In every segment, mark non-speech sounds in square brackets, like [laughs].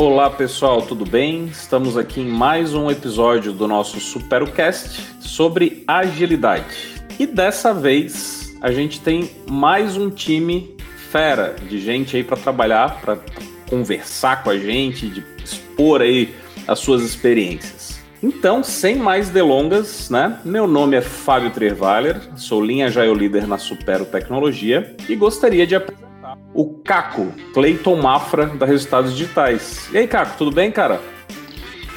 Olá pessoal, tudo bem? Estamos aqui em mais um episódio do nosso Supercast sobre agilidade. E dessa vez a gente tem mais um time fera de gente aí para trabalhar, para conversar com a gente, de expor aí as suas experiências. Então, sem mais delongas, né? Meu nome é Fábio Trervaler, sou linha Jaio Líder na Supero Tecnologia e gostaria de apresentar o Caco, Cleiton Mafra, da Resultados Digitais. E aí, Caco, tudo bem, cara?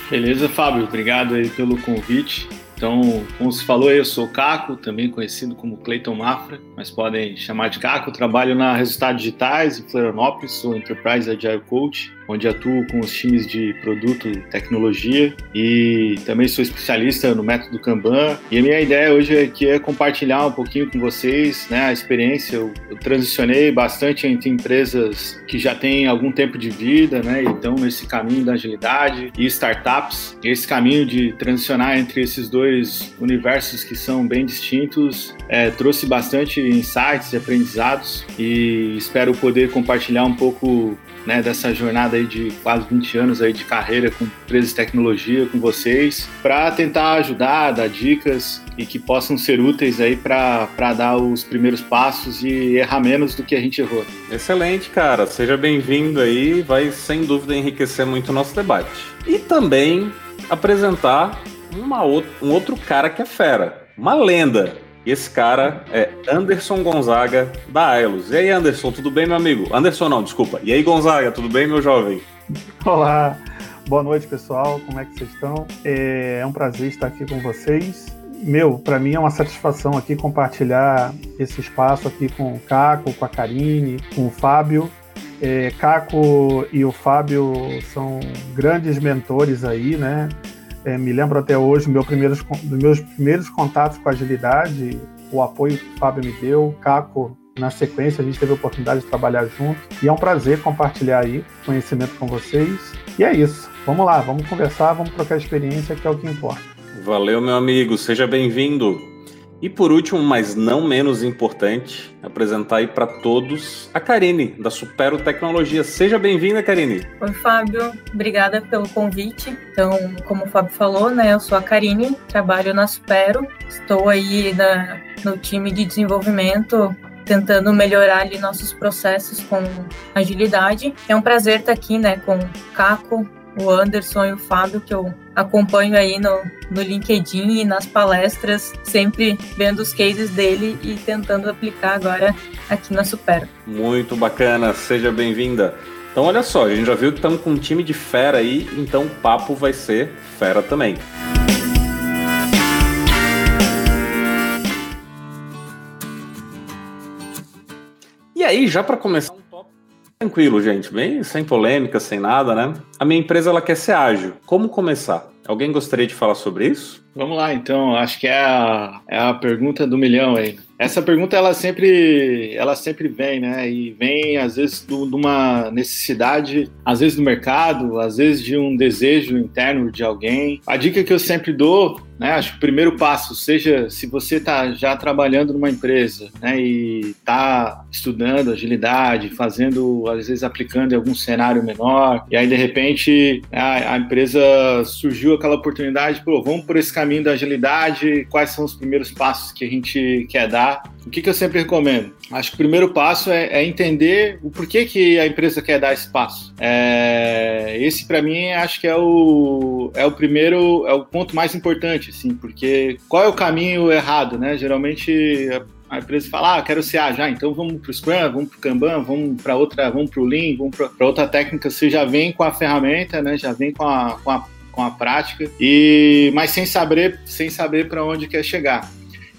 Beleza, Fábio, obrigado aí pelo convite. Então, como se falou, eu sou Caco, também conhecido como Cleiton Mafra, mas podem chamar de Caco. trabalho na Resultados Digitais em Florianópolis, sou Enterprise Agile Coach onde atuo com os times de produto e tecnologia e também sou especialista no método Kanban. E a minha ideia hoje aqui é compartilhar um pouquinho com vocês né, a experiência. Eu, eu transicionei bastante entre empresas que já têm algum tempo de vida né, e estão nesse caminho da agilidade e startups. Esse caminho de transicionar entre esses dois universos que são bem distintos é, trouxe bastante insights e aprendizados e espero poder compartilhar um pouco né, dessa jornada aí de quase 20 anos aí de carreira com empresas de tecnologia com vocês, para tentar ajudar, dar dicas e que possam ser úteis aí para dar os primeiros passos e errar menos do que a gente errou. Excelente, cara. Seja bem-vindo aí, vai sem dúvida enriquecer muito o nosso debate. E também apresentar uma, um outro cara que é fera, uma lenda e esse cara é Anderson Gonzaga, da Ailos. E aí, Anderson, tudo bem, meu amigo? Anderson não, desculpa. E aí, Gonzaga, tudo bem, meu jovem? Olá, boa noite, pessoal. Como é que vocês estão? É, é um prazer estar aqui com vocês. Meu, para mim é uma satisfação aqui compartilhar esse espaço aqui com o Caco, com a Karine, com o Fábio. É, Caco e o Fábio são grandes mentores aí, né? É, me lembro até hoje meu primeiros, dos meus primeiros contatos com agilidade, o apoio que o Fábio me deu, Caco, na sequência a gente teve a oportunidade de trabalhar junto e é um prazer compartilhar aí conhecimento com vocês. E é isso. Vamos lá, vamos conversar, vamos trocar experiência, que é o que importa. Valeu, meu amigo, seja bem-vindo. E por último, mas não menos importante, apresentar aí para todos a Karine, da Supero Tecnologia. Seja bem-vinda, Karine. Oi, Fábio. Obrigada pelo convite. Então, como o Fábio falou, né, eu sou a Karine, trabalho na Supero, estou aí na, no time de desenvolvimento tentando melhorar ali nossos processos com agilidade. É um prazer estar aqui, né, com o Caco, o Anderson e o Fábio, que eu acompanho aí no, no LinkedIn e nas palestras, sempre vendo os cases dele e tentando aplicar agora aqui na Super. Muito bacana, seja bem-vinda. Então, olha só, a gente já viu que estamos com um time de fera aí, então o papo vai ser fera também. E aí, já para começar Tranquilo, gente, bem sem polêmica, sem nada, né? A minha empresa ela quer ser ágil. Como começar? Alguém gostaria de falar sobre isso? Vamos lá, então. Acho que é a, é a pergunta do milhão aí. Essa pergunta ela sempre, ela sempre vem, né? E vem às vezes de uma necessidade, às vezes do mercado, às vezes de um desejo interno de alguém. A dica que eu sempre dou, né? Acho que o primeiro passo, seja se você está já trabalhando numa empresa, né? E está estudando agilidade, fazendo, às vezes aplicando em algum cenário menor, e aí de repente a, a empresa surgiu aquela oportunidade, pô, vamos por esse caminho da agilidade, quais são os primeiros passos que a gente quer dar o que, que eu sempre recomendo? Acho que o primeiro passo é, é, entender o porquê que a empresa quer dar esse passo. É, esse, para mim, acho que é o, é o primeiro, é o ponto mais importante, assim, porque qual é o caminho errado, né? Geralmente a empresa fala, ah, quero ser já, então vamos para o Scrum, vamos para o Kanban, vamos para outra, vamos para o Lean, vamos para outra técnica. Você já vem com a ferramenta, né? Já vem com a, com a, com a prática e mas sem saber sem saber para onde quer chegar.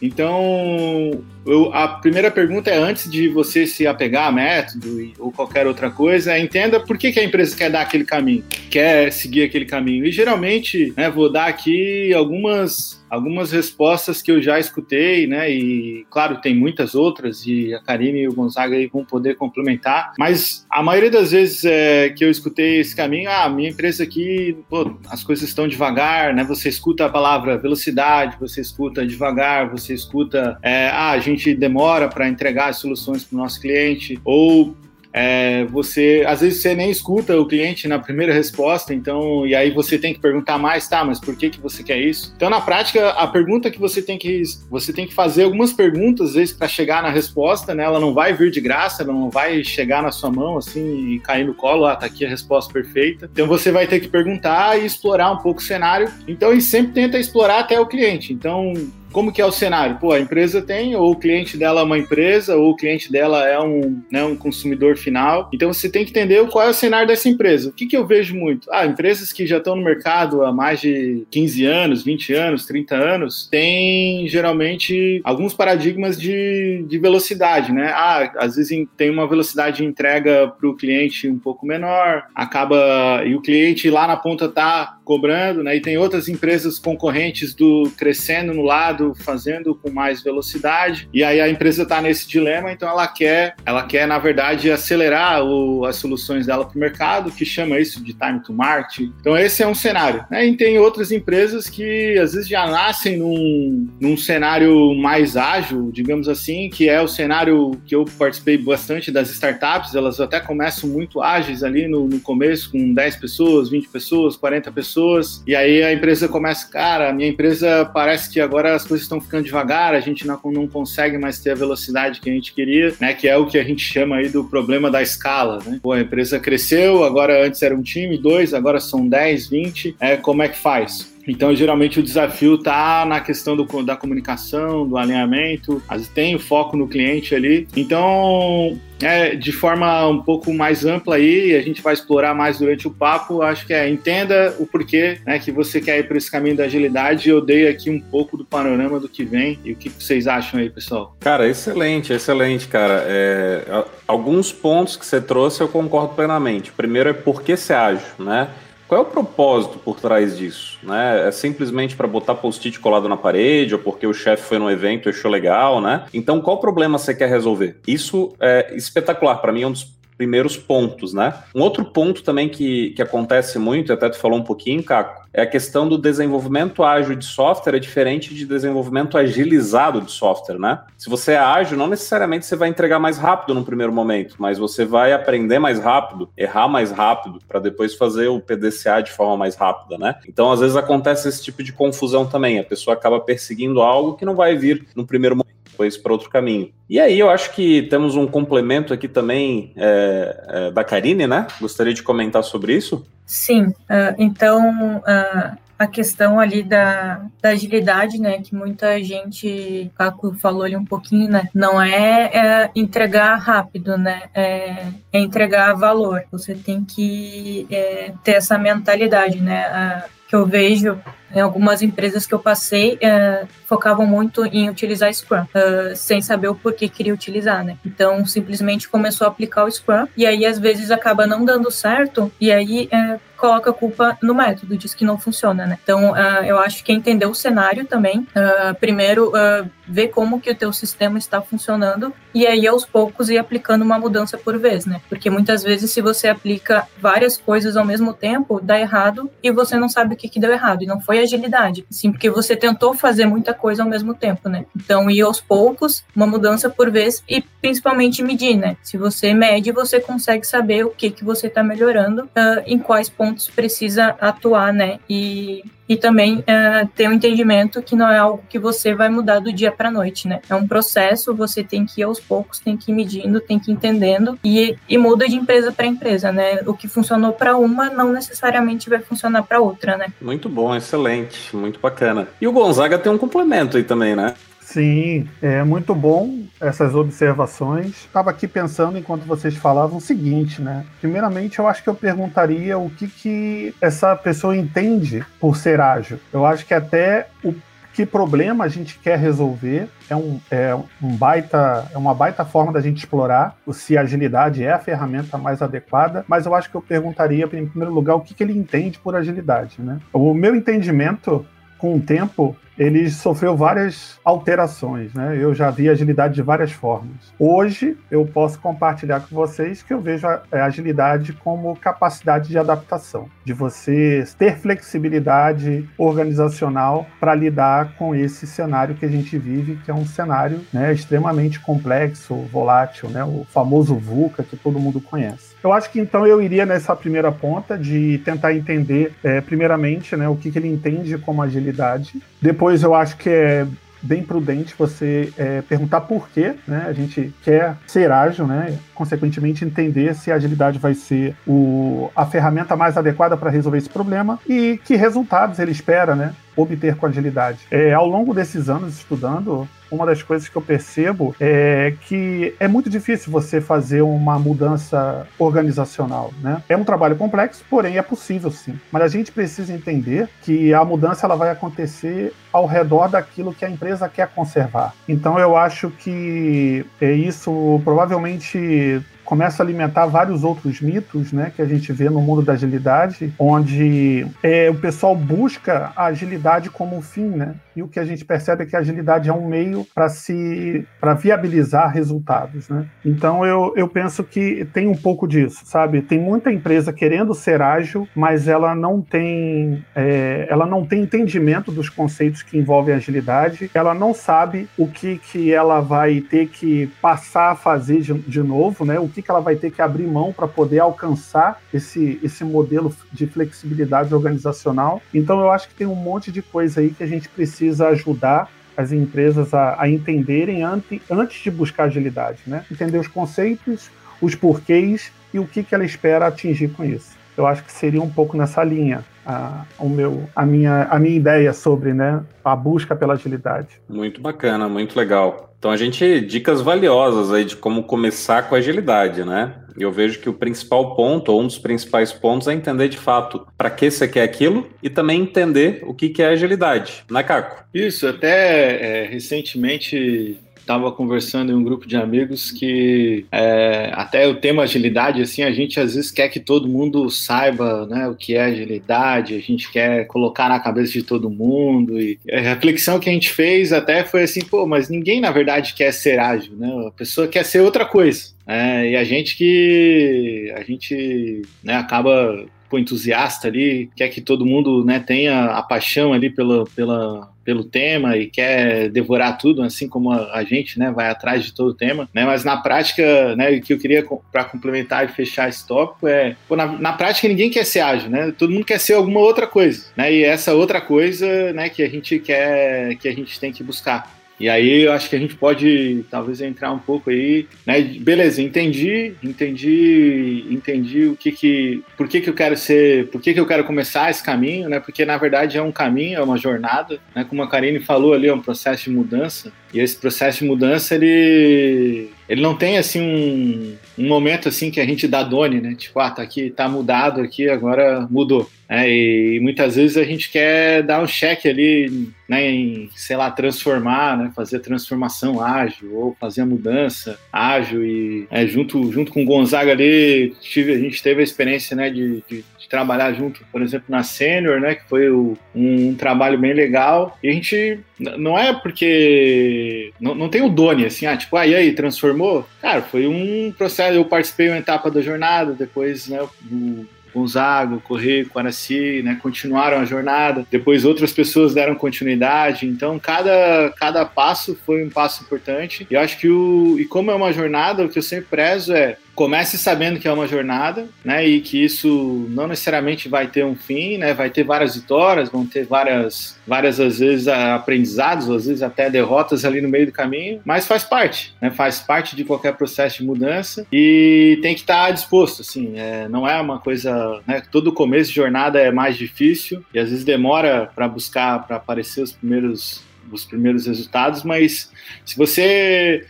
Então, eu, a primeira pergunta é antes de você se apegar a método ou qualquer outra coisa, entenda por que, que a empresa quer dar aquele caminho, quer seguir aquele caminho. E geralmente, né, vou dar aqui algumas algumas respostas que eu já escutei, né? E claro, tem muitas outras, e a Karine e o Gonzaga aí vão poder complementar. Mas a maioria das vezes é, que eu escutei esse caminho, ah, minha empresa aqui, pô, as coisas estão devagar, né? Você escuta a palavra velocidade, você escuta devagar, você escuta, é, ah, a gente demora para entregar as soluções para o nosso cliente, ou é, você às vezes você nem escuta o cliente na primeira resposta, então e aí você tem que perguntar mais, tá? Mas por que que você quer isso? Então na prática a pergunta que você tem que você tem que fazer algumas perguntas às vezes para chegar na resposta, né? Ela não vai vir de graça, ela não vai chegar na sua mão assim e cair no colo, ah, tá aqui a resposta perfeita. Então você vai ter que perguntar e explorar um pouco o cenário. Então e sempre tenta explorar até o cliente. Então como que é o cenário? Pô, a empresa tem, ou o cliente dela é uma empresa, ou o cliente dela é um, né, um consumidor final. Então você tem que entender qual é o cenário dessa empresa. O que, que eu vejo muito? Ah, empresas que já estão no mercado há mais de 15 anos, 20 anos, 30 anos, têm geralmente alguns paradigmas de, de velocidade, né? Ah, às vezes tem uma velocidade de entrega para o cliente um pouco menor, acaba. E o cliente lá na ponta tá cobrando, né? E tem outras empresas concorrentes do crescendo no lado fazendo com mais velocidade, e aí a empresa está nesse dilema, então ela quer, ela quer na verdade acelerar o, as soluções dela para o mercado, que chama isso de time to market. Então esse é um cenário. Né? E tem outras empresas que às vezes já nascem num, num cenário mais ágil, digamos assim, que é o cenário que eu participei bastante das startups, elas até começam muito ágeis ali no, no começo, com 10 pessoas, 20 pessoas, 40 pessoas, e aí a empresa começa, cara, a minha empresa parece que agora as estão ficando devagar, a gente não, não consegue mais ter a velocidade que a gente queria, né? Que é o que a gente chama aí do problema da escala, né? Pô, a empresa cresceu, agora antes era um time, dois, agora são 10, 20, é, como é que faz? Então, geralmente, o desafio está na questão do, da comunicação, do alinhamento, tem o foco no cliente ali. Então, é, de forma um pouco mais ampla aí, a gente vai explorar mais durante o papo, acho que é entenda o porquê né, que você quer ir para esse caminho da agilidade. Eu dei aqui um pouco do panorama do que vem e o que vocês acham aí, pessoal. Cara, excelente, excelente, cara. É, alguns pontos que você trouxe eu concordo plenamente. Primeiro é por que você age, né? Qual é o propósito por trás disso? Né? É simplesmente para botar post-it colado na parede ou porque o chefe foi no evento e achou legal, né? Então, qual problema você quer resolver? Isso é espetacular. Para mim, é um dos primeiros pontos, né? Um outro ponto também que, que acontece muito, até tu falou um pouquinho, Caco, é a questão do desenvolvimento ágil de software é diferente de desenvolvimento agilizado de software, né? Se você é ágil, não necessariamente você vai entregar mais rápido no primeiro momento, mas você vai aprender mais rápido, errar mais rápido, para depois fazer o PDCA de forma mais rápida, né? Então, às vezes acontece esse tipo de confusão também. A pessoa acaba perseguindo algo que não vai vir no primeiro momento depois para outro caminho. E aí eu acho que temos um complemento aqui também é, é, da Karine, né? Gostaria de comentar sobre isso? Sim, uh, então uh, a questão ali da, da, agilidade, né, que muita gente, o Caco falou ali um pouquinho, né, não é, é entregar rápido, né, é, é, entregar valor. Você tem que é, ter essa mentalidade, né, que eu vejo em algumas empresas que eu passei é, focavam muito em utilizar Scrum, é, sem saber o porquê queria utilizar, né? Então, simplesmente começou a aplicar o Scrum e aí às vezes acaba não dando certo e aí é, coloca a culpa no método, diz que não funciona, né? Então, uh, eu acho que entender o cenário também, uh, primeiro uh, ver como que o teu sistema está funcionando e aí aos poucos ir aplicando uma mudança por vez, né? Porque muitas vezes se você aplica várias coisas ao mesmo tempo, dá errado e você não sabe o que que deu errado e não foi agilidade, sim, porque você tentou fazer muita coisa ao mesmo tempo, né? Então, ir aos poucos, uma mudança por vez e principalmente medir, né? Se você mede, você consegue saber o que que você está melhorando, em quais pontos precisa atuar, né? E, e também é, ter um entendimento que não é algo que você vai mudar do dia para noite, né? É um processo, você tem que ir aos poucos, tem que ir medindo, tem que ir entendendo e, e muda de empresa para empresa, né? O que funcionou para uma não necessariamente vai funcionar para outra, né? Muito bom, excelente, muito bacana. E o Gonzaga tem um complemento aí também, né? Sim, é muito bom essas observações. Estava aqui pensando enquanto vocês falavam o seguinte, né? Primeiramente, eu acho que eu perguntaria o que, que essa pessoa entende por ser ágil. Eu acho que até o que problema a gente quer resolver é, um, é um baita é uma baita forma da gente explorar se a agilidade é a ferramenta mais adequada mas eu acho que eu perguntaria em primeiro lugar o que, que ele entende por agilidade né o meu entendimento com o tempo, ele sofreu várias alterações, né? Eu já vi agilidade de várias formas. Hoje eu posso compartilhar com vocês que eu vejo a é, agilidade como capacidade de adaptação, de você ter flexibilidade organizacional para lidar com esse cenário que a gente vive, que é um cenário né, extremamente complexo, volátil, né? O famoso VUCA que todo mundo conhece. Eu acho que então eu iria nessa primeira ponta de tentar entender, é, primeiramente, né, o que, que ele entende como agilidade. Depois eu acho que é bem prudente você é, perguntar por quê, né? A gente quer ser ágil, né? Consequentemente, entender se a agilidade vai ser o, a ferramenta mais adequada para resolver esse problema e que resultados ele espera, né? Obter com agilidade. É, ao longo desses anos estudando, uma das coisas que eu percebo é que é muito difícil você fazer uma mudança organizacional, né? É um trabalho complexo, porém é possível sim. Mas a gente precisa entender que a mudança ela vai acontecer ao redor daquilo que a empresa quer conservar. Então eu acho que é isso provavelmente começa a alimentar vários outros mitos né, que a gente vê no mundo da agilidade, onde é, o pessoal busca a agilidade como um fim, né? E o que a gente percebe é que a agilidade é um meio para se para viabilizar resultados, né? Então eu, eu penso que tem um pouco disso, sabe? Tem muita empresa querendo ser ágil, mas ela não tem é, ela não tem entendimento dos conceitos que envolvem agilidade, ela não sabe o que que ela vai ter que passar a fazer de, de novo, né? O que, que ela vai ter que abrir mão para poder alcançar esse, esse modelo de flexibilidade organizacional. Então, eu acho que tem um monte de coisa aí que a gente precisa ajudar as empresas a, a entenderem ante, antes de buscar agilidade, né? Entender os conceitos, os porquês e o que, que ela espera atingir com isso. Eu acho que seria um pouco nessa linha a, o meu, a, minha, a minha ideia sobre né, a busca pela agilidade. Muito bacana, muito legal. Então a gente dicas valiosas aí de como começar com agilidade, né? Eu vejo que o principal ponto, ou um dos principais pontos, é entender de fato para que você quer aquilo e também entender o que, que é agilidade, né, Caco? Isso, até é, recentemente estava conversando em um grupo de amigos que é, até o tema agilidade, assim, a gente às vezes quer que todo mundo saiba né, o que é agilidade, a gente quer colocar na cabeça de todo mundo. E a reflexão que a gente fez até foi assim, pô, mas ninguém na verdade quer ser ágil, né? A pessoa quer ser outra coisa. É, e a gente que a gente né, acaba entusiasta ali, quer que todo mundo né, tenha a paixão ali pela, pela, pelo tema e quer devorar tudo, assim como a, a, gente, né, vai atrás de todo o tema, né, mas na prática, né, o que eu queria para complementar e fechar esse tópico é, pô, na, na, prática ninguém quer ser ágil, né, todo mundo quer ser alguma outra coisa, né, e essa outra coisa, né, que a gente quer, que a gente tem que buscar. E aí eu acho que a gente pode talvez entrar um pouco aí, né? Beleza, entendi, entendi, entendi o que que, por que que eu quero ser, por que que eu quero começar esse caminho, né? Porque na verdade é um caminho, é uma jornada, né? Como a Karine falou ali, é um processo de mudança. E esse processo de mudança ele ele não tem assim um, um momento assim que a gente dá done, né? Tipo, ah, tá aqui, tá mudado aqui, agora mudou. É, e muitas vezes a gente quer dar um cheque ali, né, em, sei lá, transformar, né, fazer a transformação ágil ou fazer a mudança ágil e é, junto, junto com o Gonzaga ali, tive, a gente teve a experiência, né, de, de, de trabalhar junto, por exemplo, na Senior, né, que foi o, um, um, trabalho bem legal e a gente, não é porque, não, não tem o Doni, assim, ah, tipo, ah, e aí, transformou? Cara, foi um processo, eu participei uma etapa da jornada, depois, né, o Gonzaga, Correio, Quaraci, né, continuaram a jornada. Depois outras pessoas deram continuidade. Então cada, cada passo foi um passo importante. E acho que o e como é uma jornada, o que eu sempre prezo é comece sabendo que é uma jornada, né, e que isso não necessariamente vai ter um fim, né, vai ter várias vitórias, vão ter várias, várias às vezes aprendizados, às vezes até derrotas ali no meio do caminho, mas faz parte, né, faz parte de qualquer processo de mudança e tem que estar disposto, assim, é, não é uma coisa, né, todo começo de jornada é mais difícil e às vezes demora para buscar, para aparecer os primeiros os primeiros resultados, mas se você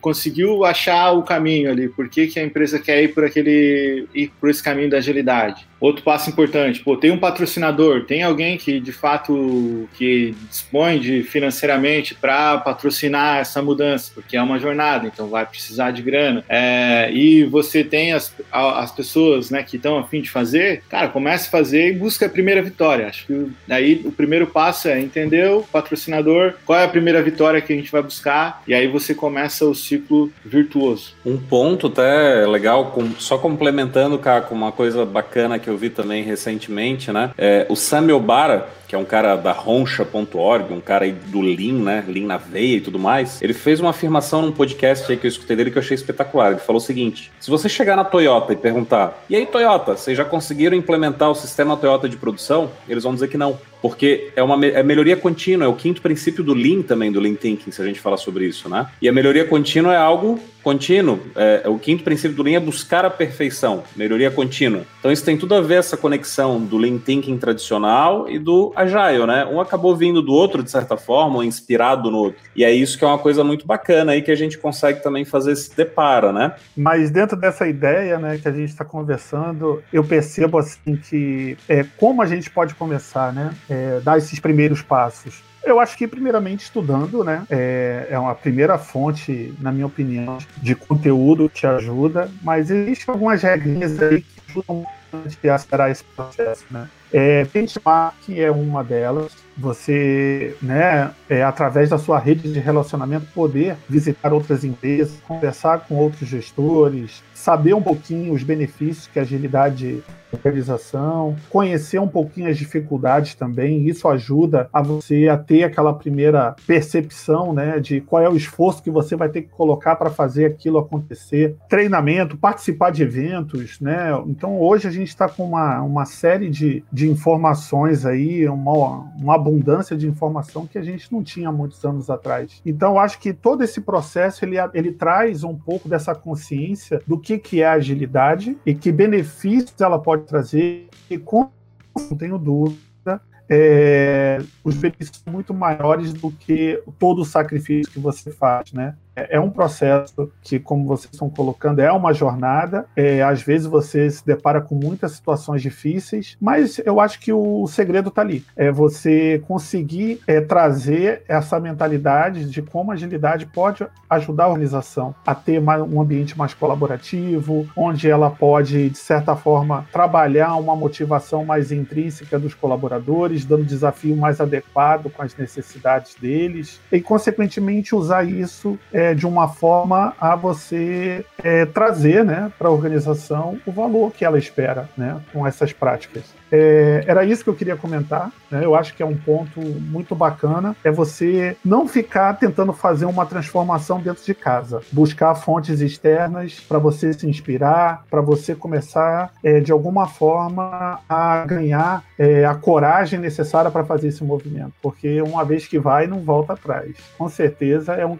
conseguiu achar o caminho ali, por que, que a empresa quer ir por aquele ir por esse caminho da agilidade. Outro passo importante, pô, tem um patrocinador, tem alguém que de fato que dispõe de financeiramente para patrocinar essa mudança, porque é uma jornada, então vai precisar de grana. É, e você tem as, as pessoas né, que estão afim de fazer, cara, comece a fazer e busca a primeira vitória. Acho que daí o primeiro passo é entender o patrocinador, qual é a primeira vitória que a gente vai buscar, e aí você começa o ciclo virtuoso. Um ponto até legal, só complementando, cara, com uma coisa bacana que eu vi também recentemente, né? É, o Samuel Bara, que é um cara da roncha.org, um cara aí do Lean, né? Lean na veia e tudo mais. Ele fez uma afirmação num podcast aí que eu escutei dele que eu achei espetacular. Ele falou o seguinte: se você chegar na Toyota e perguntar, e aí, Toyota, vocês já conseguiram implementar o sistema Toyota de produção? Eles vão dizer que não. Porque é uma é melhoria contínua, é o quinto princípio do Lean também, do Lean Thinking, se a gente falar sobre isso, né? E a melhoria contínua é algo contínuo. É, o quinto princípio do Lean é buscar a perfeição, melhoria contínua. Então isso tem tudo a ver essa conexão do Lean Thinking tradicional e do Agile, né? Um acabou vindo do outro, de certa forma, inspirado no outro. E é isso que é uma coisa muito bacana aí que a gente consegue também fazer esse depara, né? Mas dentro dessa ideia, né, que a gente está conversando, eu percebo assim que é, como a gente pode começar, né? é, dar esses primeiros passos? Eu acho que, primeiramente, estudando, né? É, é uma primeira fonte, na minha opinião, de conteúdo que ajuda, mas existem algumas regrinhas aí que ajudam a acelerar esse processo, né? É, benchmark é uma delas. Você, né, é, através da sua rede de relacionamento, poder visitar outras empresas, conversar com outros gestores, saber um pouquinho os benefícios que a agilidade organização, conhecer um pouquinho as dificuldades também, isso ajuda a você a ter aquela primeira percepção, né, de qual é o esforço que você vai ter que colocar para fazer aquilo acontecer, treinamento, participar de eventos, né, então hoje a gente está com uma, uma série de, de informações aí, uma, uma abundância de informação que a gente não tinha muitos anos atrás. Então eu acho que todo esse processo ele, ele traz um pouco dessa consciência do que, que é agilidade e que benefícios ela pode trazer, e com, não tenho dúvida, é, os benefícios são muito maiores do que todo o sacrifício que você faz, né? É, é um processo que, como vocês estão colocando, é uma jornada. É, às vezes você se depara com muitas situações difíceis, mas eu acho que o segredo está ali. É você conseguir é, trazer essa mentalidade de como a agilidade pode ajudar a organização a ter mais, um ambiente mais colaborativo, onde ela pode, de certa forma, trabalhar uma motivação mais intrínseca dos colaboradores, dando desafio mais adequado com as necessidades deles, e, consequentemente, usar isso. É, é, de uma forma a você é, trazer né, para a organização o valor que ela espera né, com essas práticas. É, era isso que eu queria comentar. Né? Eu acho que é um ponto muito bacana. É você não ficar tentando fazer uma transformação dentro de casa. Buscar fontes externas para você se inspirar, para você começar, é, de alguma forma, a ganhar é, a coragem necessária para fazer esse movimento. Porque uma vez que vai, não volta atrás. Com certeza é um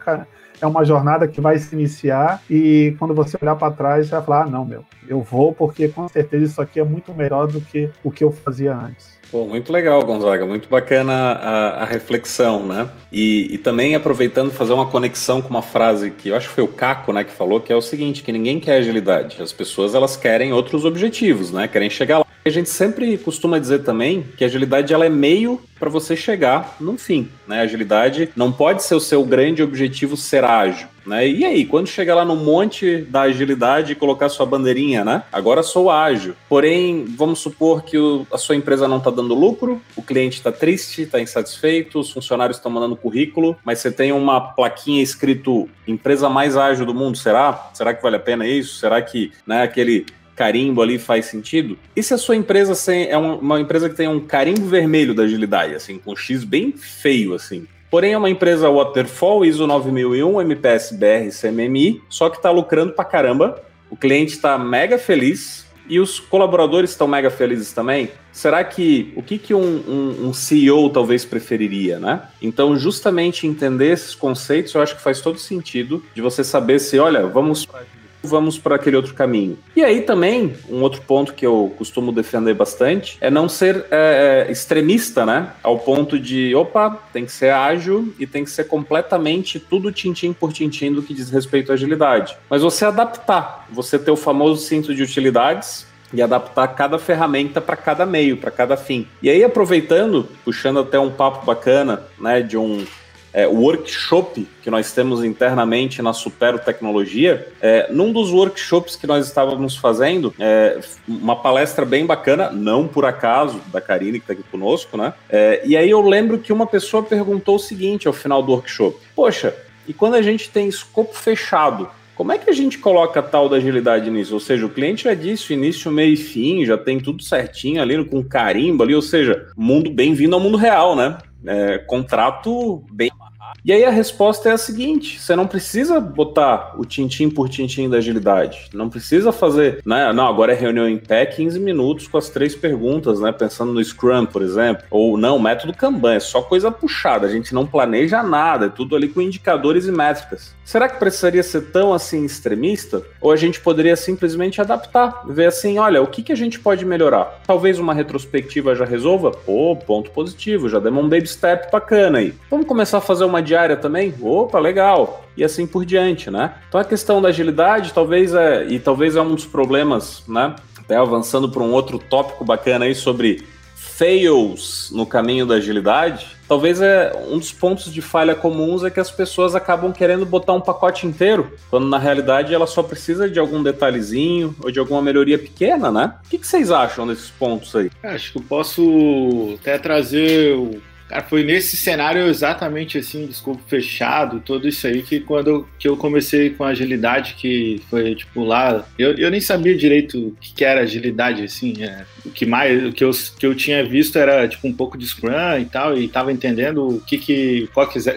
é uma jornada que vai se iniciar e quando você olhar para trás, você vai falar: ah, não, meu, eu vou porque com certeza isso aqui é muito melhor do que o que eu fazia antes. Pô, muito legal, Gonzaga, muito bacana a, a reflexão, né? E, e, também aproveitando fazer uma conexão com uma frase que eu acho que foi o Caco, né, que falou, que é o seguinte, que ninguém quer agilidade, as pessoas elas querem outros objetivos, né? Querem chegar lá. A gente sempre costuma dizer também que a agilidade ela é meio para você chegar no fim, né? A agilidade não pode ser o seu grande objetivo ser ágil, né? E aí, quando chegar lá no monte da agilidade e colocar sua bandeirinha, né? Agora sou ágil. Porém, vamos supor que o, a sua empresa não está dando lucro, o cliente está triste, está insatisfeito, os funcionários estão mandando currículo, mas você tem uma plaquinha escrito empresa mais ágil do mundo, será? Será que vale a pena isso? Será que, né, aquele carimbo ali faz sentido? E se a sua empresa é uma empresa que tem um carimbo vermelho da agilidade, assim, com um X bem feio, assim? Porém, é uma empresa Waterfall, ISO 9001, MPS BR, CMMI, só que está lucrando pra caramba. O cliente está mega feliz e os colaboradores estão mega felizes também. Será que o que, que um, um, um, CEO talvez preferiria, né? Então, justamente entender esses conceitos, eu acho que faz todo sentido de você saber se, olha, vamos vamos para aquele outro caminho. E aí também, um outro ponto que eu costumo defender bastante é não ser é, é, extremista, né? Ao ponto de, opa, tem que ser ágil e tem que ser completamente tudo tintim por tintim do que diz respeito à agilidade. Mas você adaptar, você ter o famoso cinto de utilidades, e adaptar cada ferramenta para cada meio, para cada fim. E aí, aproveitando, puxando até um papo bacana, né, de um é, workshop que nós temos internamente na Supero Tecnologia, é, num dos workshops que nós estávamos fazendo, é, uma palestra bem bacana, não por acaso, da Karine que está aqui conosco, né? É, e aí eu lembro que uma pessoa perguntou o seguinte ao final do workshop: Poxa, e quando a gente tem escopo fechado, como é que a gente coloca tal da agilidade nisso? Ou seja, o cliente já disse início, meio e fim, já tem tudo certinho ali com carimbo ali, ou seja, mundo bem-vindo ao mundo real, né? É, contrato bem e aí a resposta é a seguinte: você não precisa botar o tintim por tintim da agilidade. Não precisa fazer, né? Não, agora é reunião em pé 15 minutos com as três perguntas, né? Pensando no Scrum, por exemplo. Ou não, método Kanban, é só coisa puxada. A gente não planeja nada, é tudo ali com indicadores e métricas. Será que precisaria ser tão assim extremista? Ou a gente poderia simplesmente adaptar, ver assim, olha, o que, que a gente pode melhorar? Talvez uma retrospectiva já resolva? Pô, ponto positivo, já demos um baby step bacana aí. Vamos começar a fazer uma diária também? Opa, legal. E assim por diante, né? Então a questão da agilidade talvez é, e talvez é um dos problemas, né? Até avançando para um outro tópico bacana aí sobre fails no caminho da agilidade, talvez é um dos pontos de falha comuns é que as pessoas acabam querendo botar um pacote inteiro, quando na realidade ela só precisa de algum detalhezinho ou de alguma melhoria pequena, né? O que, que vocês acham desses pontos aí? Acho que eu posso até trazer Cara, foi nesse cenário exatamente assim, de escopo fechado, tudo isso aí, que quando que eu comecei com agilidade, que foi tipo lá, eu, eu nem sabia direito o que, que era agilidade, assim, é, o que mais, o que eu, que eu tinha visto era tipo um pouco de Scrum e tal, e tava entendendo o que que,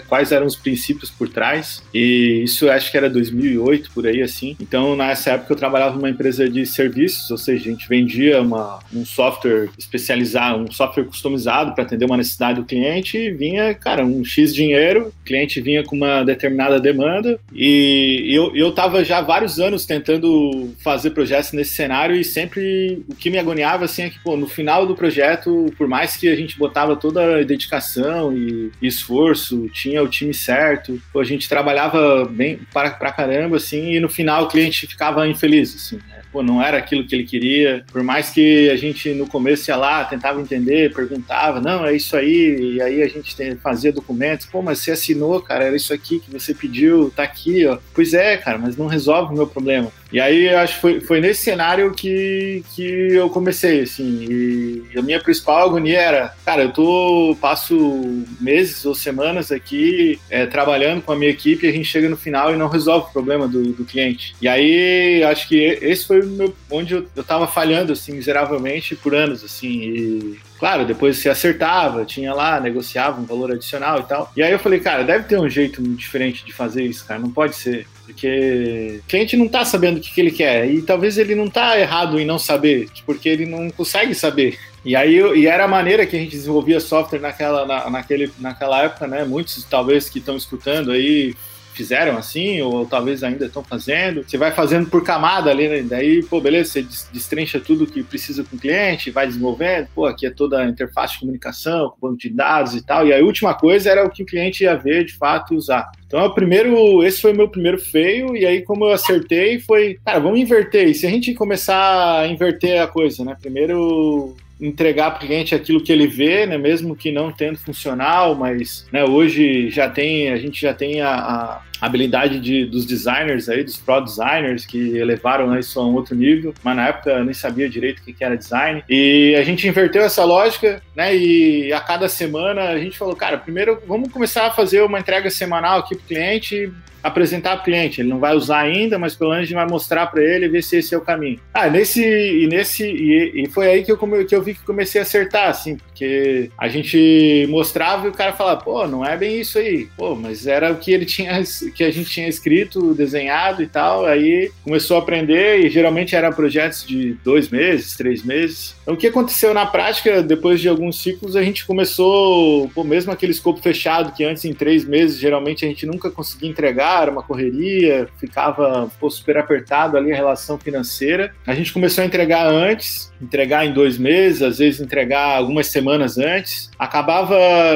quais eram os princípios por trás, e isso acho que era 2008, por aí assim. Então, nessa época eu trabalhava numa empresa de serviços, ou seja, a gente vendia uma, um software especializado, um software customizado para atender uma necessidade do cliente cliente vinha, cara, um X dinheiro, o cliente vinha com uma determinada demanda e eu, eu tava já vários anos tentando fazer projetos nesse cenário e sempre o que me agoniava assim é que, pô, no final do projeto, por mais que a gente botava toda a dedicação e, esforço, tinha o time certo, pô, a gente trabalhava bem para, pra caramba, assim, e no final o cliente ficava infeliz, assim, né? Pô, não era aquilo que ele queria. Por mais que a gente no começo ia lá, tentava entender, perguntava, não, é isso aí, e aí a gente fazia documentos, pô, mas você assinou, cara, era isso aqui que você pediu, tá aqui, ó. Pois é, cara, mas não resolve o meu problema. E aí acho que foi, foi nesse cenário que, que eu comecei, assim, e a minha principal agonia era, cara, eu tô, passo meses ou semanas aqui é, trabalhando com a minha equipe e a gente chega no final e não resolve o problema do, do cliente. E aí acho que esse foi meu, onde eu, eu tava falhando, assim, miseravelmente por anos, assim, e Claro, depois se acertava, tinha lá, negociava um valor adicional e tal. E aí eu falei, cara, deve ter um jeito diferente de fazer isso, cara, não pode ser. Porque o cliente não tá sabendo o que, que ele quer. E talvez ele não tá errado em não saber, porque ele não consegue saber. E aí e era a maneira que a gente desenvolvia software naquela, na, naquele, naquela época, né? Muitos talvez que estão escutando aí fizeram assim, ou talvez ainda estão fazendo. Você vai fazendo por camada ali, né? Daí, pô, beleza, você destrincha tudo que precisa com o cliente, vai desenvolvendo. Pô, aqui é toda a interface de comunicação, com banco de dados e tal. E a última coisa era o que o cliente ia ver de fato usar. Então, o primeiro, esse foi o meu primeiro feio, e aí, como eu acertei, foi, cara, vamos inverter. E se a gente começar a inverter a coisa, né? Primeiro entregar para o cliente aquilo que ele vê, né, mesmo que não tendo funcional, mas né, hoje já tem, a gente já tem a, a habilidade de, dos designers aí, dos pro designers que elevaram né, isso a um outro nível, mas na época eu nem sabia direito o que era design. E a gente inverteu essa lógica, né? E a cada semana a gente falou, cara, primeiro vamos começar a fazer uma entrega semanal aqui para o cliente, apresentar o cliente. Ele não vai usar ainda, mas pelo menos a gente vai mostrar para ele e ver se esse é o caminho. Ah, nesse e nesse e, e foi aí que eu, que eu vi que comecei a acertar, assim, porque a gente mostrava e o cara falava, pô, não é bem isso aí, pô, mas era o que ele tinha que a gente tinha escrito, desenhado e tal. Aí começou a aprender e geralmente eram projetos de dois meses, três meses. Então, o que aconteceu na prática, depois de alguns ciclos, a gente começou, pô, mesmo aquele escopo fechado que antes em três meses geralmente a gente nunca conseguia entregar, era uma correria, ficava pô, super apertado ali a relação financeira. A gente começou a entregar antes, entregar em dois meses, às vezes entregar algumas semanas antes. Acabava,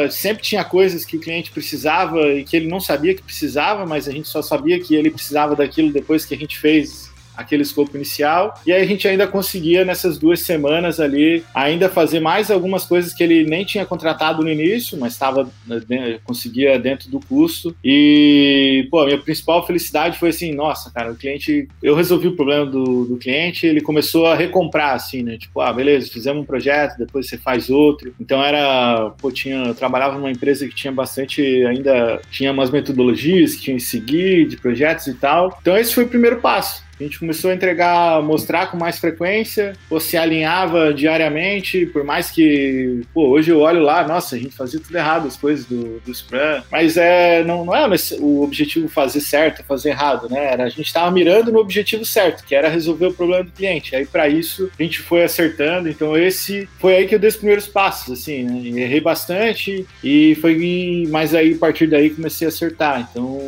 sempre tinha coisas que o cliente precisava e que ele não sabia que precisava, mas a gente só sabia que ele precisava daquilo depois que a gente fez aquele escopo inicial. E aí a gente ainda conseguia, nessas duas semanas ali, ainda fazer mais algumas coisas que ele nem tinha contratado no início, mas estava né, conseguia dentro do custo. E, pô, a minha principal felicidade foi assim, nossa, cara, o cliente, eu resolvi o problema do, do cliente, ele começou a recomprar, assim, né? Tipo, ah, beleza, fizemos um projeto, depois você faz outro. Então era, pô, tinha, eu trabalhava numa empresa que tinha bastante, ainda tinha umas metodologias que tinha que seguir, de projetos e tal. Então esse foi o primeiro passo a gente começou a entregar, mostrar com mais frequência, ou se alinhava diariamente, por mais que, pô, hoje eu olho lá, nossa, a gente fazia tudo errado, as coisas do, do Scrum, mas é, não, não é o objetivo fazer certo, fazer errado, né? Era, a gente estava mirando no objetivo certo, que era resolver o problema do cliente. Aí, para isso, a gente foi acertando, então esse foi aí que eu dei os primeiros passos, assim, né? Errei bastante, e foi, mas aí, a partir daí, comecei a acertar, então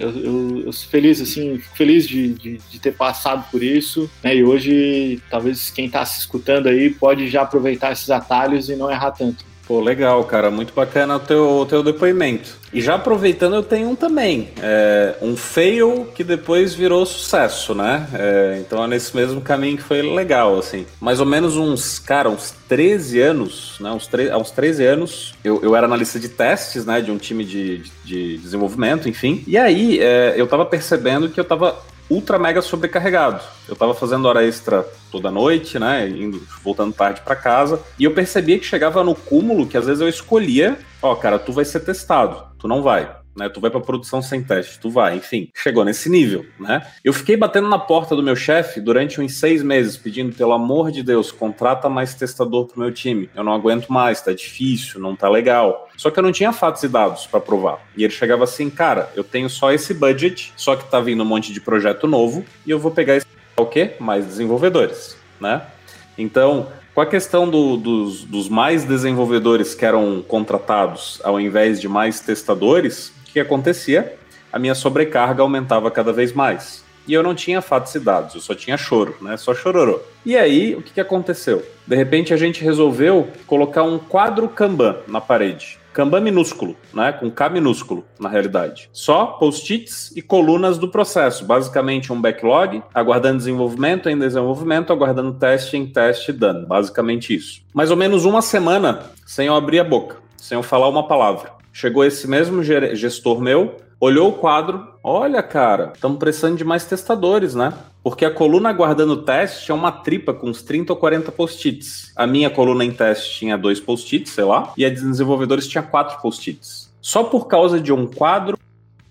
eu, eu, eu, sou feliz, assim, fico feliz de, de, de, ter passado por isso, né? E hoje, talvez quem está se escutando aí pode já aproveitar esses atalhos e não errar tanto. Pô, legal, cara. Muito bacana o teu, o teu depoimento. E já aproveitando, eu tenho um também. É, um fail que depois virou sucesso, né? É, então é nesse mesmo caminho que foi legal, assim. Mais ou menos uns, cara, uns 13 anos, né? Uns, há uns 13 anos, eu, eu era analista de testes, né? De um time de, de, de desenvolvimento, enfim. E aí, é, eu tava percebendo que eu tava ultra mega sobrecarregado. Eu tava fazendo hora extra toda noite, né, indo, voltando tarde para casa, e eu percebia que chegava no cúmulo que às vezes eu escolhia, ó, oh, cara, tu vai ser testado, tu não vai né? Tu vai para produção sem teste, tu vai, enfim, chegou nesse nível, né? Eu fiquei batendo na porta do meu chefe durante uns seis meses, pedindo, pelo amor de Deus, contrata mais testador pro meu time. Eu não aguento mais, tá difícil, não tá legal. Só que eu não tinha fatos e dados para provar. E ele chegava assim, cara, eu tenho só esse budget, só que tá vindo um monte de projeto novo, e eu vou pegar esse o quê? Mais desenvolvedores, né? Então, com a questão do, dos, dos, mais desenvolvedores que eram contratados ao invés de mais testadores, o que acontecia? A minha sobrecarga aumentava cada vez mais. E eu não tinha fatos e dados, eu só tinha choro, né? Só chororô. E aí, o que, que aconteceu? De repente, a gente resolveu colocar um quadro Kanban na parede. Kanban minúsculo, né? Com K minúsculo, na realidade. Só post-its e colunas do processo. Basicamente, um backlog, aguardando desenvolvimento em desenvolvimento, aguardando teste em teste, dando. Basicamente isso. Mais ou menos uma semana sem eu abrir a boca, sem eu falar uma palavra. Chegou esse mesmo gestor meu, olhou o quadro, olha, cara, estamos precisando de mais testadores, né? Porque a coluna aguardando teste é uma tripa com uns 30 ou 40 post-its. A minha coluna em teste tinha dois post-its, sei lá, e a de desenvolvedores tinha quatro post-its. Só por causa de um quadro,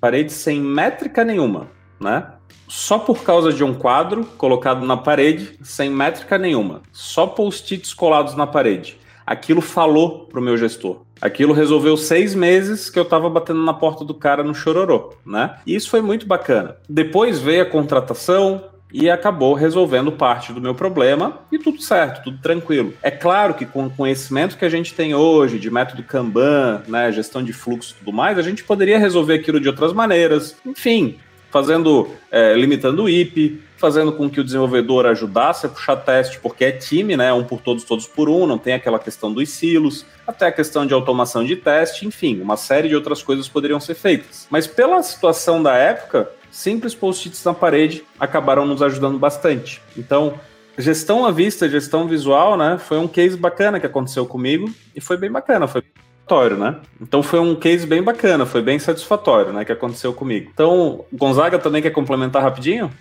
parede sem métrica nenhuma, né? Só por causa de um quadro colocado na parede, sem métrica nenhuma. Só post-its colados na parede. Aquilo falou pro meu gestor. Aquilo resolveu seis meses que eu estava batendo na porta do cara no chororô, né? E isso foi muito bacana. Depois veio a contratação, e acabou resolvendo parte do meu problema e tudo certo, tudo tranquilo. É claro que com o conhecimento que a gente tem hoje de método Kanban, né, gestão de fluxo e tudo mais, a gente poderia resolver aquilo de outras maneiras. Enfim, fazendo, é, limitando o IP, fazendo com que o desenvolvedor ajudasse a puxar teste, porque é time, né? Um por todos, todos por um, não tem aquela questão dos silos, até a questão de automação de teste, enfim, uma série de outras coisas poderiam ser feitas. Mas pela situação da época, simples post-its na parede acabaram nos ajudando bastante. Então, gestão à vista, gestão visual, né? Foi um case bacana que aconteceu comigo e foi bem bacana, foi satisfatório, né? Então foi um case bem bacana, foi bem satisfatório, né, que aconteceu comigo. Então, Gonzaga também quer complementar rapidinho?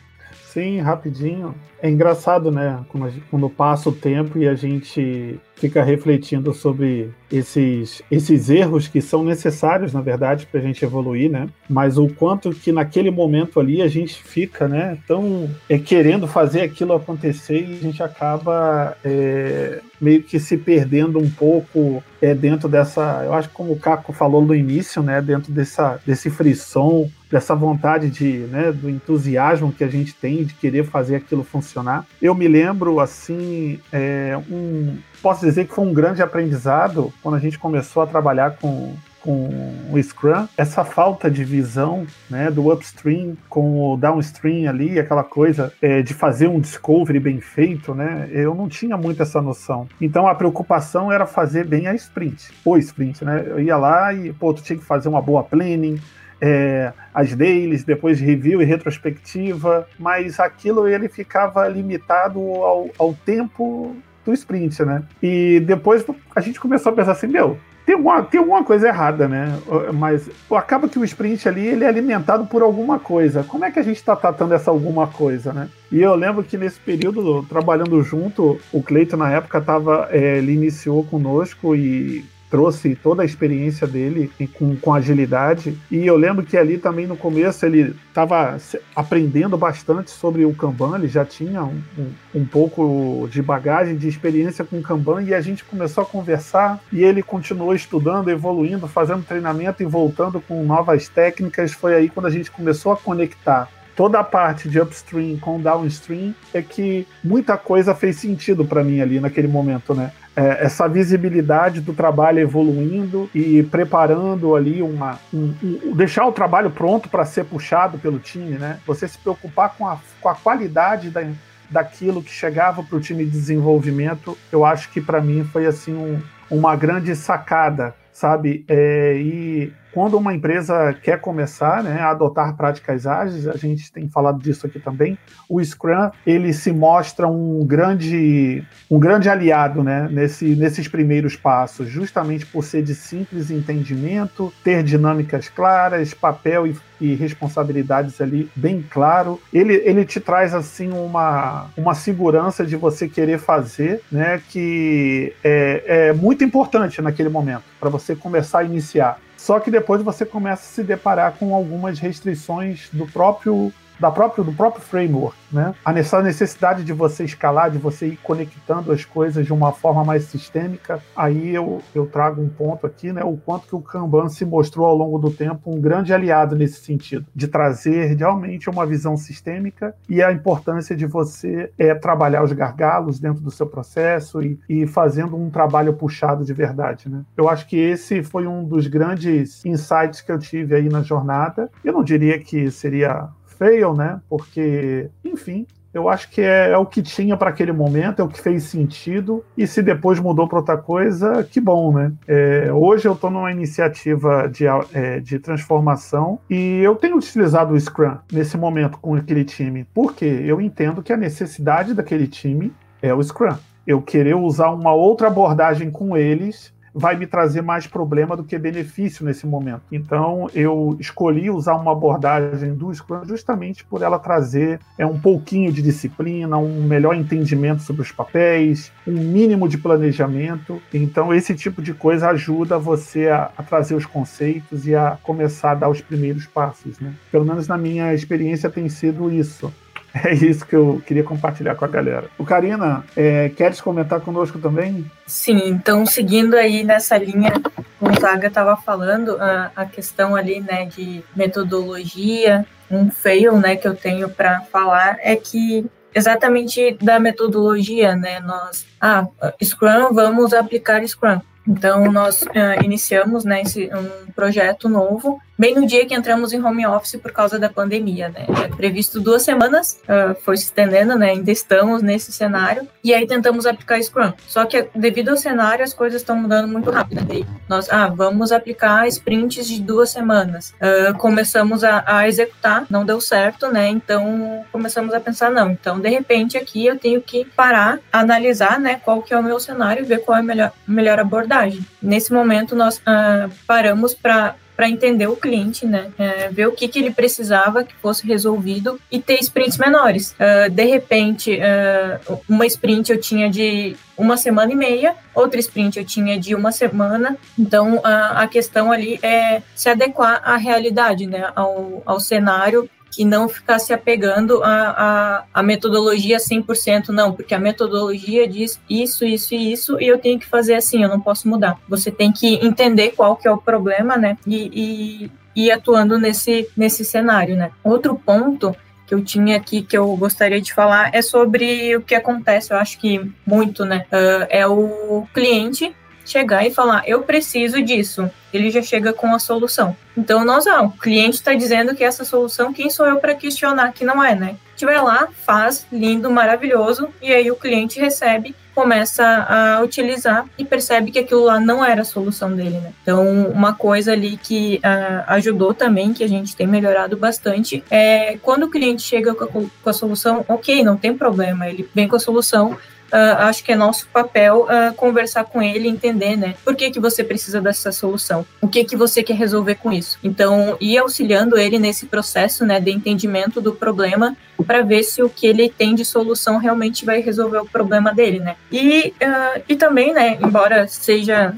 Sim, rapidinho. É engraçado, né? Quando, gente, quando, passa o tempo e a gente fica refletindo sobre esses, esses erros que são necessários, na verdade, para a gente evoluir, né? Mas o quanto que naquele momento ali a gente fica, né, tão é, querendo fazer aquilo acontecer e a gente acaba é, meio que se perdendo um pouco é, dentro dessa, eu acho que como o Caco falou no início, né, dentro dessa, desse frisson, dessa vontade de, né, do entusiasmo que a gente tem de querer fazer aquilo funcionar. Eu me lembro, assim, é, um, posso dizer que foi um grande aprendizado quando a gente começou a trabalhar com, com o Scrum, essa falta de visão né, do upstream com o downstream ali, aquela coisa é, de fazer um discovery bem feito, né? Eu não tinha muito essa noção. Então a preocupação era fazer bem a sprint, o sprint, né? Eu ia lá e, pô, tu tinha que fazer uma boa planning, é, as dailies, depois review e retrospectiva, mas aquilo ele ficava limitado ao, ao tempo do sprint, né? E depois a gente começou a pensar assim, meu, tem alguma, tem alguma coisa errada, né? Mas acaba que o sprint ali ele é alimentado por alguma coisa. Como é que a gente está tratando essa alguma coisa, né? E eu lembro que nesse período, trabalhando junto, o Cleiton na época tava, é, ele iniciou conosco e trouxe toda a experiência dele com, com agilidade. E eu lembro que ali também no começo ele estava aprendendo bastante sobre o Kanban, ele já tinha um, um, um, pouco de bagagem, de experiência com o Kanban, e a gente começou a conversar e ele continuou estudando, evoluindo, fazendo treinamento e voltando com novas técnicas. Foi aí quando a gente começou a conectar toda a parte de upstream com downstream é que muita coisa fez sentido para mim ali naquele momento, né? É, essa visibilidade do trabalho evoluindo e preparando ali uma um, um, deixar o trabalho pronto para ser puxado pelo time, né? Você se preocupar com a, com a qualidade da, daquilo que chegava para o time de desenvolvimento, eu acho que para mim foi assim um, uma grande sacada, sabe? É, e quando uma empresa quer começar né, a adotar práticas ágeis, a gente tem falado disso aqui também, o Scrum ele se mostra um grande, um grande aliado né, nesse, nesses primeiros passos, justamente por ser de simples entendimento, ter dinâmicas claras, papel e, e responsabilidades ali bem claro. Ele, ele te traz assim uma, uma segurança de você querer fazer, né, que é, é muito importante naquele momento para você começar a iniciar. Só que depois você começa a se deparar com algumas restrições do próprio da próprio, do próprio framework, né? Essa necessidade de você escalar, de você ir conectando as coisas de uma forma mais sistêmica. Aí eu, eu trago um ponto aqui, né? O quanto que o Kanban se mostrou ao longo do tempo um grande aliado nesse sentido, de trazer realmente uma visão sistêmica e a importância de você é, trabalhar os gargalos dentro do seu processo e, e fazendo um trabalho puxado de verdade, né? Eu acho que esse foi um dos grandes insights que eu tive aí na jornada. Eu não diria que seria fail, né? Porque, enfim, eu acho que é, é o que tinha para aquele momento, é o que fez sentido, e se depois mudou para outra coisa, que bom, né? É, hoje eu estou numa iniciativa de, é, de transformação e eu tenho utilizado o Scrum nesse momento com aquele time, porque eu entendo que a necessidade daquele time é o Scrum. Eu querer usar uma outra abordagem com eles vai me trazer mais problema do que benefício nesse momento. Então, eu escolhi usar uma abordagem do Scrum justamente por ela trazer é, um pouquinho de disciplina, um melhor entendimento sobre os papéis, um mínimo de planejamento. Então, esse tipo de coisa ajuda você a, a trazer os conceitos e a começar a dar os primeiros passos. Né? Pelo menos na minha experiência tem sido isso. [laughs] É isso que eu queria compartilhar com a galera. O Karina, é, queres comentar conosco também? Sim, então seguindo aí nessa linha, o Gonzaga estava falando a, a questão ali, né, de metodologia, um fail, né, que eu tenho para falar é que exatamente da metodologia, né, nós, ah, Scrum, vamos aplicar Scrum. Então, nós uh, iniciamos né, esse, um projeto novo bem no dia que entramos em home office por causa da pandemia, né? É previsto duas semanas, uh, foi se estendendo, né? Ainda estamos nesse cenário, e aí tentamos aplicar Scrum. Só que devido ao cenário, as coisas estão mudando muito rápido. Né? Nós, ah, vamos aplicar sprints de duas semanas. Uh, começamos a, a, executar, não deu certo, né? Então começamos a pensar, não, então de repente aqui eu tenho que parar, analisar, né? Qual que é o meu cenário, ver qual é a melhor, melhor abordagem. Nesse momento nós uh, paramos para para entender o cliente, né? É, ver o que, que ele precisava que fosse resolvido e ter sprints menores. Uh, de repente, uh, uma sprint eu tinha de uma semana e meia, outra sprint eu tinha de uma semana. Então, a, a questão ali é se adequar à realidade, né? Ao, ao cenário que não ficar se apegando à, à, à metodologia 100%, não, porque a metodologia diz isso, isso e isso, e eu tenho que fazer assim, eu não posso mudar. Você tem que entender qual que é o problema, né, e, e ir atuando nesse, nesse cenário, né. Outro ponto que eu tinha aqui que eu gostaria de falar é sobre o que acontece, eu acho que muito, né, uh, é o cliente chegar e falar, eu preciso disso. Ele já chega com a solução. Então, nós, ah, o cliente está dizendo que essa solução, quem sou eu para questionar que não é, né? Tiver lá, faz, lindo, maravilhoso, e aí o cliente recebe, começa a utilizar e percebe que aquilo lá não era a solução dele, né? Então, uma coisa ali que uh, ajudou também, que a gente tem melhorado bastante, é quando o cliente chega com a, com a solução, ok, não tem problema, ele vem com a solução, Uh, acho que é nosso papel uh, conversar com ele, entender, né? Por que, que você precisa dessa solução? O que que você quer resolver com isso? Então, ir auxiliando ele nesse processo, né, de entendimento do problema, para ver se o que ele tem de solução realmente vai resolver o problema dele, né? E, uh, e também, né, embora seja,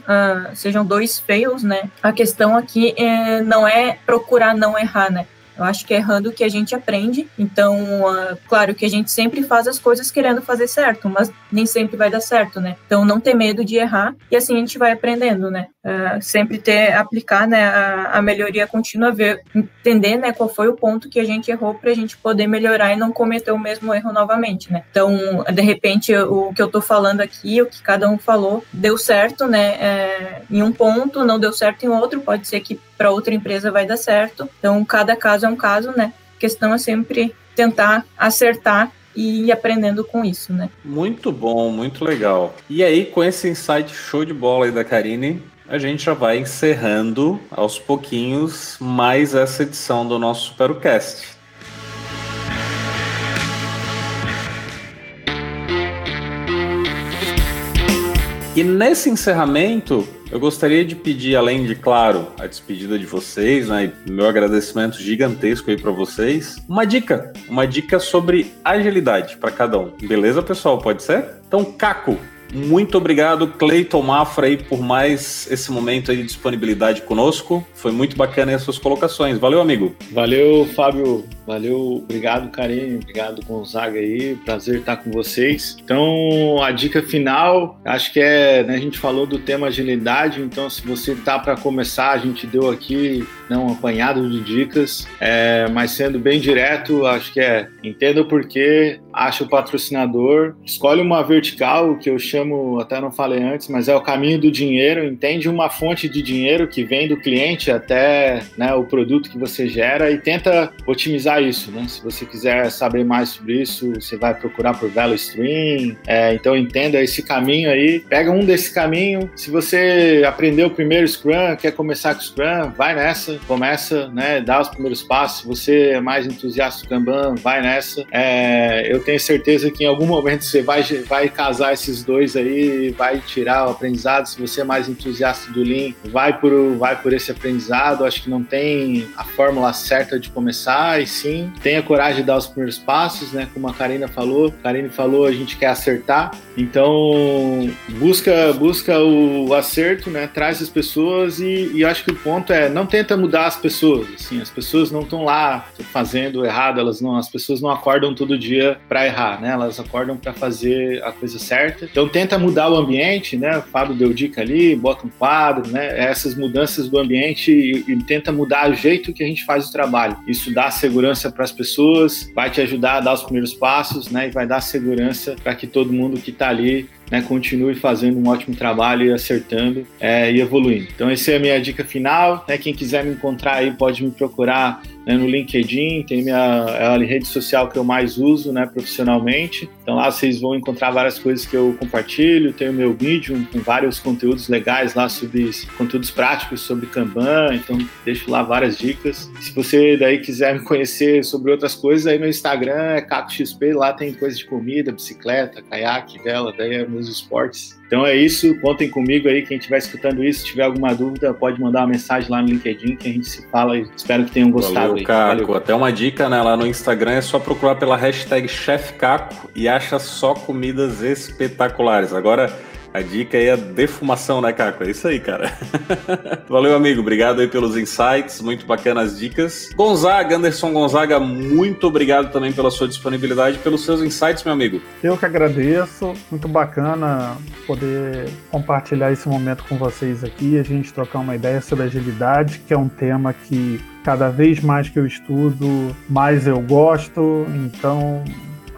sejam dois fails, né, a questão aqui é, não é procurar não errar, né? Eu acho que é errando que a gente aprende. Então, uh, claro que a gente sempre faz as coisas querendo fazer certo, mas nem sempre vai dar certo, né? Então, não ter medo de errar e assim a gente vai aprendendo, né? Uh, sempre ter, aplicar né, a, a, melhoria contínua, ver, entender né, qual foi o ponto que a gente errou para a gente poder melhorar e não cometer o mesmo erro novamente, né? Então, de repente, o que eu estou falando aqui, o que cada um falou, deu certo, né? É, em um ponto, não deu certo em outro, pode ser que para outra empresa vai dar certo. Então, cada caso é um caso, né? A questão é sempre tentar acertar e aprendendo com isso, né? Muito bom, muito legal. E aí, com esse insight show de bola aí da Karine, a gente já vai encerrando aos pouquinhos mais essa edição do nosso Supercast. E nesse encerramento, eu gostaria de pedir, além de, claro, a despedida de vocês, né, e meu agradecimento gigantesco aí para vocês, uma dica, uma dica sobre agilidade para cada um. Beleza, pessoal? Pode ser? Então, Caco, muito obrigado, Cleiton Mafra, aí, por mais esse momento aí de disponibilidade conosco. Foi muito bacana as suas colocações. Valeu, amigo. Valeu, Fábio. Valeu. Obrigado, Karine. Obrigado, Gonzaga aí. Prazer estar com vocês. Então, a dica final, acho que é, né, a gente falou do tema agilidade, então se você tá para começar, a gente deu aqui né, um apanhado de dicas, é, mas sendo bem direto, acho que é entenda o porquê, acha o patrocinador, escolhe uma vertical, que eu chamo, até não falei antes, mas é o caminho do dinheiro, entende uma fonte de dinheiro que vem do cliente até né, o produto que você gera e tenta otimizar isso, né? Se você quiser saber mais sobre isso, você vai procurar por Value Stream, é, então entenda esse caminho aí, pega um desse caminho, se você aprendeu o primeiro Scrum, quer começar com Scrum, vai nessa, começa, né, dá os primeiros passos, se você é mais entusiasta do Kanban, vai nessa, é, eu tenho certeza que em algum momento você vai, vai casar esses dois aí, vai tirar o aprendizado. Se você é mais entusiasta do Lean, vai por, vai por esse aprendizado. Acho que não tem a fórmula certa de começar, e sim, tenha coragem de dar os primeiros passos, né? Como a Karina falou, a Karine falou, a gente quer acertar. Então, busca, busca o acerto, né? Traz as pessoas e, e acho que o ponto é não tenta mudar as pessoas. Assim, as pessoas não estão lá fazendo errado, elas não, as pessoas não acordam todo dia para errar, né? Elas acordam para fazer a coisa certa. Então tenta mudar o ambiente, né? O Fábio deu dica ali, bota um quadro, né? Essas mudanças do ambiente e, e tenta mudar o jeito que a gente faz o trabalho. Isso dá segurança para as pessoas, vai te ajudar a dar os primeiros passos, né? E vai dar segurança para que todo mundo que está ali né, continue fazendo um ótimo trabalho e acertando é, e evoluindo. Então, essa é a minha dica final. Né, quem quiser me encontrar aí pode me procurar né, no LinkedIn, tem minha, é a rede social que eu mais uso né, profissionalmente. Então, lá vocês vão encontrar várias coisas que eu compartilho. Tem o meu vídeo com vários conteúdos legais lá sobre conteúdos práticos sobre Kanban. Então, deixo lá várias dicas. Se você daí quiser me conhecer sobre outras coisas, aí no Instagram é CacoXP, lá tem coisa de comida, bicicleta, caiaque, vela, daí é nos esportes. Então é isso, contem comigo aí, quem estiver escutando isso, tiver alguma dúvida, pode mandar uma mensagem lá no LinkedIn que a gente se fala e espero que tenham gostado. Valeu, Caco. Valeu. Até uma dica, né, lá no Instagram é só procurar pela hashtag ChefCaco e acha só comidas espetaculares. Agora a dica é a defumação, né, Caco? É isso aí, cara. [laughs] Valeu, amigo. Obrigado aí pelos insights. Muito bacanas dicas. Gonzaga, Anderson Gonzaga, muito obrigado também pela sua disponibilidade pelos seus insights, meu amigo. Eu que agradeço. Muito bacana poder compartilhar esse momento com vocês aqui. A gente trocar uma ideia sobre agilidade, que é um tema que cada vez mais que eu estudo, mais eu gosto. Então,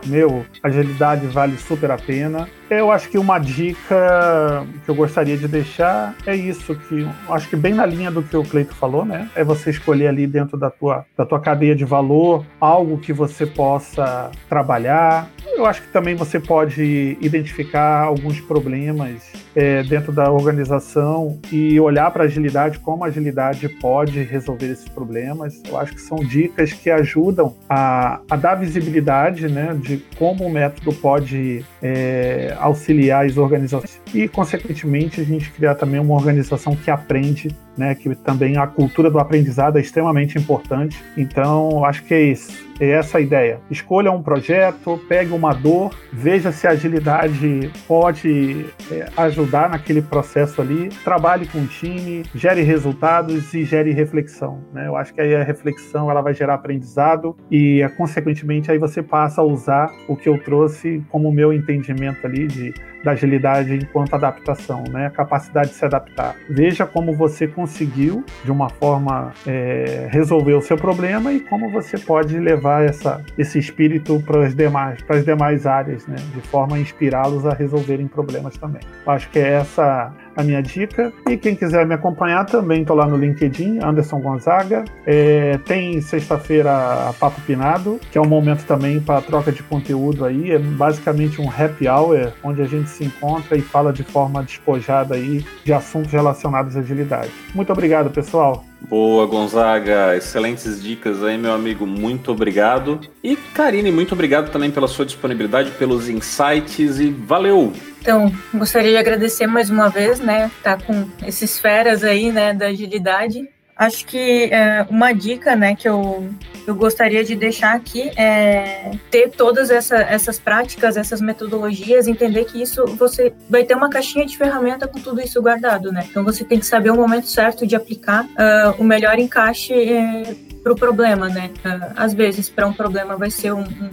meu, agilidade vale super a pena. Eu acho que uma dica que eu gostaria de deixar é isso, que acho que bem na linha do que o Cleito falou, né? É você escolher ali dentro da tua, da tua cadeia de valor algo que você possa trabalhar. Eu acho que também você pode identificar alguns problemas é, dentro da organização e olhar para a agilidade, como a agilidade pode resolver esses problemas. Eu acho que são dicas que ajudam a, a dar visibilidade né, de como o método pode é, auxiliar as organizações e, consequentemente, a gente criar também uma organização que aprende, né, que também a cultura do aprendizado é extremamente importante. Então, acho que é isso. É essa a ideia. Escolha um projeto, pegue uma dor, veja se a agilidade pode é, ajudar naquele processo ali, trabalhe com o time, gere resultados e gere reflexão. Né? Eu acho que aí a reflexão ela vai gerar aprendizado e, consequentemente, aí você passa a usar o que eu trouxe como meu entendimento ali de da agilidade enquanto adaptação, né? A capacidade de se adaptar. Veja como você conseguiu, de uma forma, é, resolver o seu problema e como você pode levar essa, esse espírito para as demais, para as demais áreas, né? De forma a inspirá-los a resolverem problemas também. Eu acho que é essa a minha dica. E quem quiser me acompanhar também estou lá no LinkedIn, Anderson Gonzaga. É, tem sexta-feira Papo Pinado, que é um momento também para troca de conteúdo aí. É basicamente um happy hour, onde a gente se encontra e fala de forma despojada aí de assuntos relacionados à agilidade. Muito obrigado, pessoal. Boa, Gonzaga. Excelentes dicas aí, meu amigo. Muito obrigado. E Karine, muito obrigado também pela sua disponibilidade, pelos insights e valeu! Então, gostaria de agradecer mais uma vez, né? Tá com esses feras aí, né, da agilidade. Acho que é, uma dica, né, que eu, eu gostaria de deixar aqui é ter todas essa, essas práticas, essas metodologias, entender que isso você vai ter uma caixinha de ferramenta com tudo isso guardado, né? Então você tem que saber o momento certo de aplicar uh, o melhor encaixe é, para o problema, né? Uh, às vezes, para um problema vai ser um, um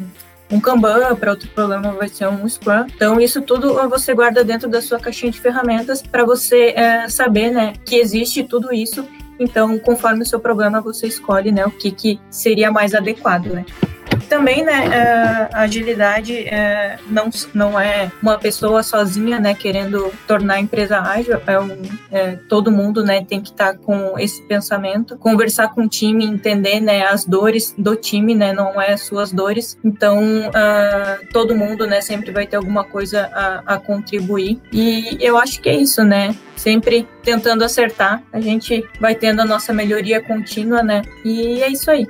um Kanban, para outro problema vai ser um Scrum. Então, isso tudo você guarda dentro da sua caixinha de ferramentas para você é, saber né, que existe tudo isso. Então, conforme o seu problema, você escolhe né, o que, que seria mais adequado. Né? Também, né, é, a agilidade é, não, não é uma pessoa sozinha, né, querendo tornar a empresa ágil, é, um, é todo mundo, né, tem que estar tá com esse pensamento, conversar com o time, entender, né, as dores do time, né, não é suas dores, então uh, todo mundo, né, sempre vai ter alguma coisa a, a contribuir e eu acho que é isso, né, sempre tentando acertar, a gente vai tendo a nossa melhoria contínua, né, e é isso aí.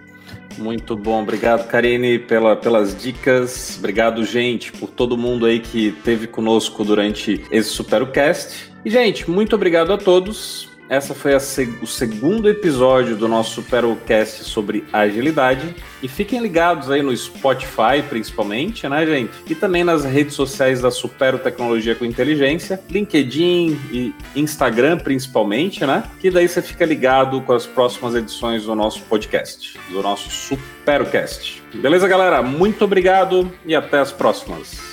Muito bom, obrigado Karine pela, pelas dicas, obrigado gente por todo mundo aí que teve conosco durante esse Supercast. E gente, muito obrigado a todos. Essa foi seg o segundo episódio do nosso Supercast sobre agilidade. E fiquem ligados aí no Spotify, principalmente, né, gente? E também nas redes sociais da Supero Tecnologia com Inteligência, LinkedIn e Instagram, principalmente, né? Que daí você fica ligado com as próximas edições do nosso podcast, do nosso Supercast. Beleza, galera? Muito obrigado e até as próximas.